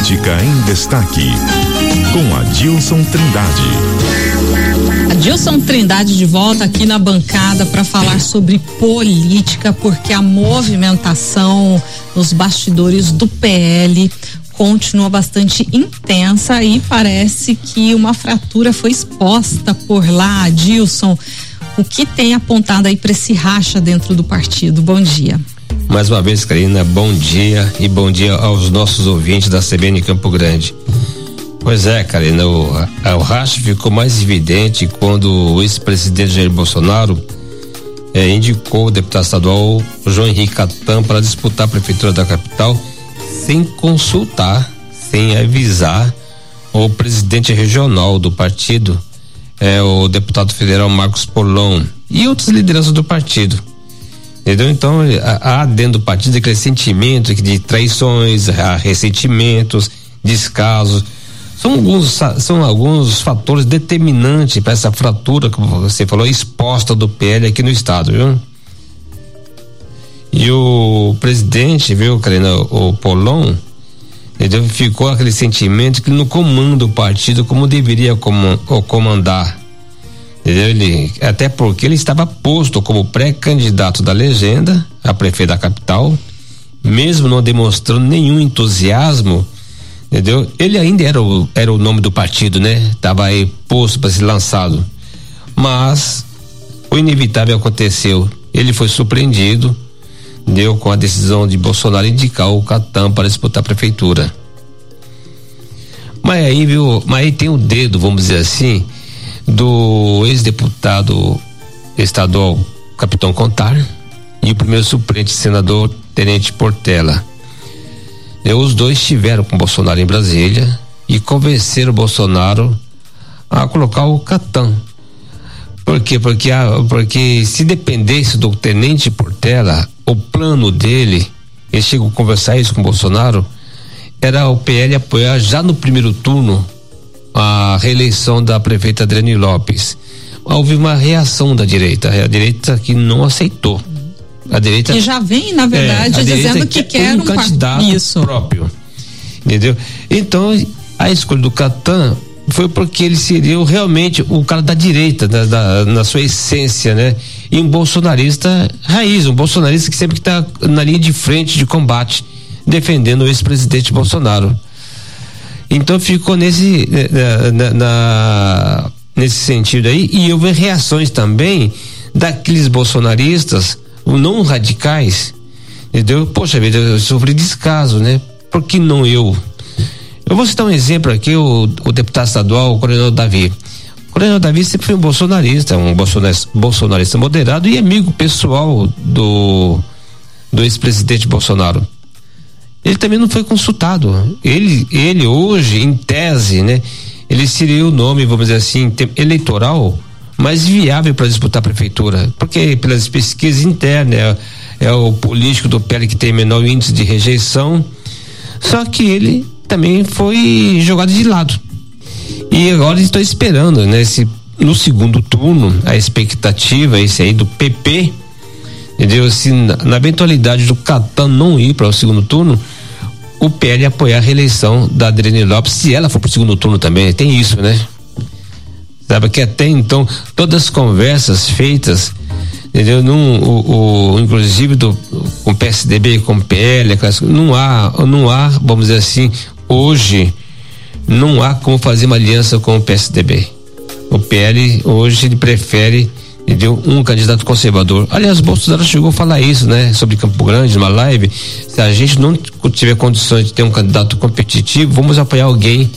Política em Destaque, com Adilson Trindade. Adilson Trindade de volta aqui na bancada para falar sobre política, porque a movimentação nos bastidores do PL continua bastante intensa e parece que uma fratura foi exposta por lá, Adilson. O que tem apontado aí para esse racha dentro do partido? Bom dia. Mais uma vez, Karina, bom dia e bom dia aos nossos ouvintes da CBN Campo Grande. Pois é, Karina, o, o racha ficou mais evidente quando o ex-presidente Jair Bolsonaro eh, indicou o deputado estadual João Henrique Catan para disputar a prefeitura da capital sem consultar, sem avisar o presidente regional do partido, é o deputado federal Marcos Polon e outras lideranças do partido. Entendeu? Então, há dentro do partido aquele sentimento de traições, ressentimentos, descasos. São alguns, são alguns fatores determinantes para essa fratura que você falou, exposta do PL aqui no estado, viu? E o presidente, viu, Karina, o Polon, entendeu? ficou aquele sentimento que ele não comanda o partido como deveria comandar. Ele, até porque ele estava posto como pré-candidato da legenda a prefeito da capital, mesmo não demonstrando nenhum entusiasmo, entendeu? Ele ainda era o, era o nome do partido, né? Tava aí posto para ser lançado. Mas o inevitável aconteceu. Ele foi surpreendido, deu com a decisão de Bolsonaro indicar o Catam para disputar a prefeitura. Mas aí, viu? Mas aí tem o dedo, vamos dizer assim, do ex-deputado estadual Capitão Contar e o primeiro suplente senador Tenente Portela. E os dois estiveram com Bolsonaro em Brasília e convenceram Bolsonaro a colocar o Catan. Por quê? Porque, a, porque se dependesse do Tenente Portela, o plano dele, ele chegou a conversar isso com Bolsonaro, era o PL apoiar já no primeiro turno a reeleição da prefeita Adriane Lopes. Houve uma reação da direita, a direita que não aceitou. A direita que já vem, na verdade, é, dizendo que quer um, um candidato isso. próprio. Entendeu? Então, a escolha do Catan foi porque ele seria realmente o cara da direita, da, da, na sua essência, né? E um bolsonarista raiz, um bolsonarista que sempre está na linha de frente de combate, defendendo o ex-presidente Bolsonaro. Então ficou nesse eh, na, na, nesse sentido aí e houve reações também daqueles bolsonaristas não radicais, entendeu? Poxa vida, eu sofri descaso, né? Por que não eu? Eu vou citar um exemplo aqui, o, o deputado estadual, o coronel Davi. O coronel Davi sempre foi um bolsonarista, um bolsonarista, bolsonarista moderado e amigo pessoal do, do ex-presidente Bolsonaro ele também não foi consultado. Ele, ele hoje, em tese, né, ele seria o nome, vamos dizer assim, eleitoral mais viável para disputar a prefeitura, porque pelas pesquisas internas é, é, o político do PL que tem menor índice de rejeição. Só que ele também foi jogado de lado. E agora estou esperando, né, se no segundo turno a expectativa esse aí do PP entendeu? Se na, na eventualidade do Catan não ir para o segundo turno, o PL apoiar a reeleição da Adriane Lopes, se ela for para o segundo turno também, tem isso, né? Sabe que até então todas as conversas feitas, entendeu? Num, o, o inclusive do com PSDB, com PL, não há, não há, vamos dizer assim, hoje não há como fazer uma aliança com o PSDB. O PL hoje ele prefere entendeu? Um candidato conservador. Aliás, Bolsonaro chegou a falar isso, né? Sobre Campo Grande, numa live. Se a gente não tiver condições de ter um candidato competitivo, vamos apoiar alguém,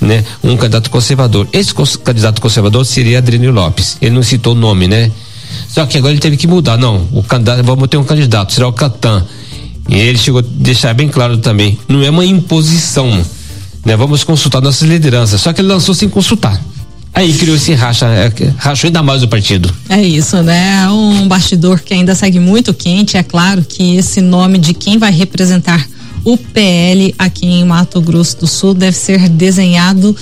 né? Um candidato conservador. Esse candidato conservador seria Adriano Lopes. Ele não citou o nome, né? Só que agora ele teve que mudar. Não, o candidato, vamos ter um candidato, será o Catan. E ele chegou a deixar bem claro também, não é uma imposição, né? Vamos consultar nossas lideranças. Só que ele lançou sem consultar. Aí criou esse racha, é, rachou ainda mais o partido. É isso, né? Um bastidor que ainda segue muito quente. É claro que esse nome de quem vai representar o PL aqui em Mato Grosso do Sul deve ser desenhado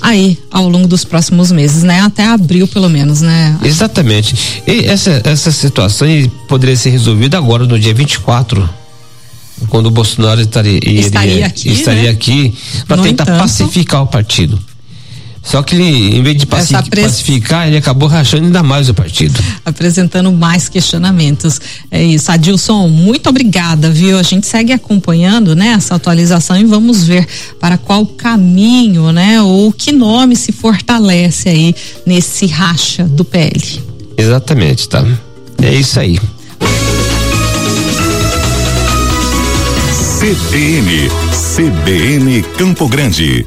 aí ao longo dos próximos meses, né? Até abril, pelo menos, né? Exatamente. E essa, essa situação poderia ser resolvida agora, no dia 24. quando o Bolsonaro estaria, iria, estaria aqui, estaria né? aqui para tentar entanto, pacificar o partido. Só que ele, em vez de pacificar, ele acabou rachando ainda mais o partido. Apresentando mais questionamentos. É isso. Adilson, muito obrigada, viu? A gente segue acompanhando, né, essa atualização e vamos ver para qual caminho, né, ou que nome se fortalece aí nesse racha do PL. Exatamente, tá? É isso aí. CBN, CBN Campo Grande.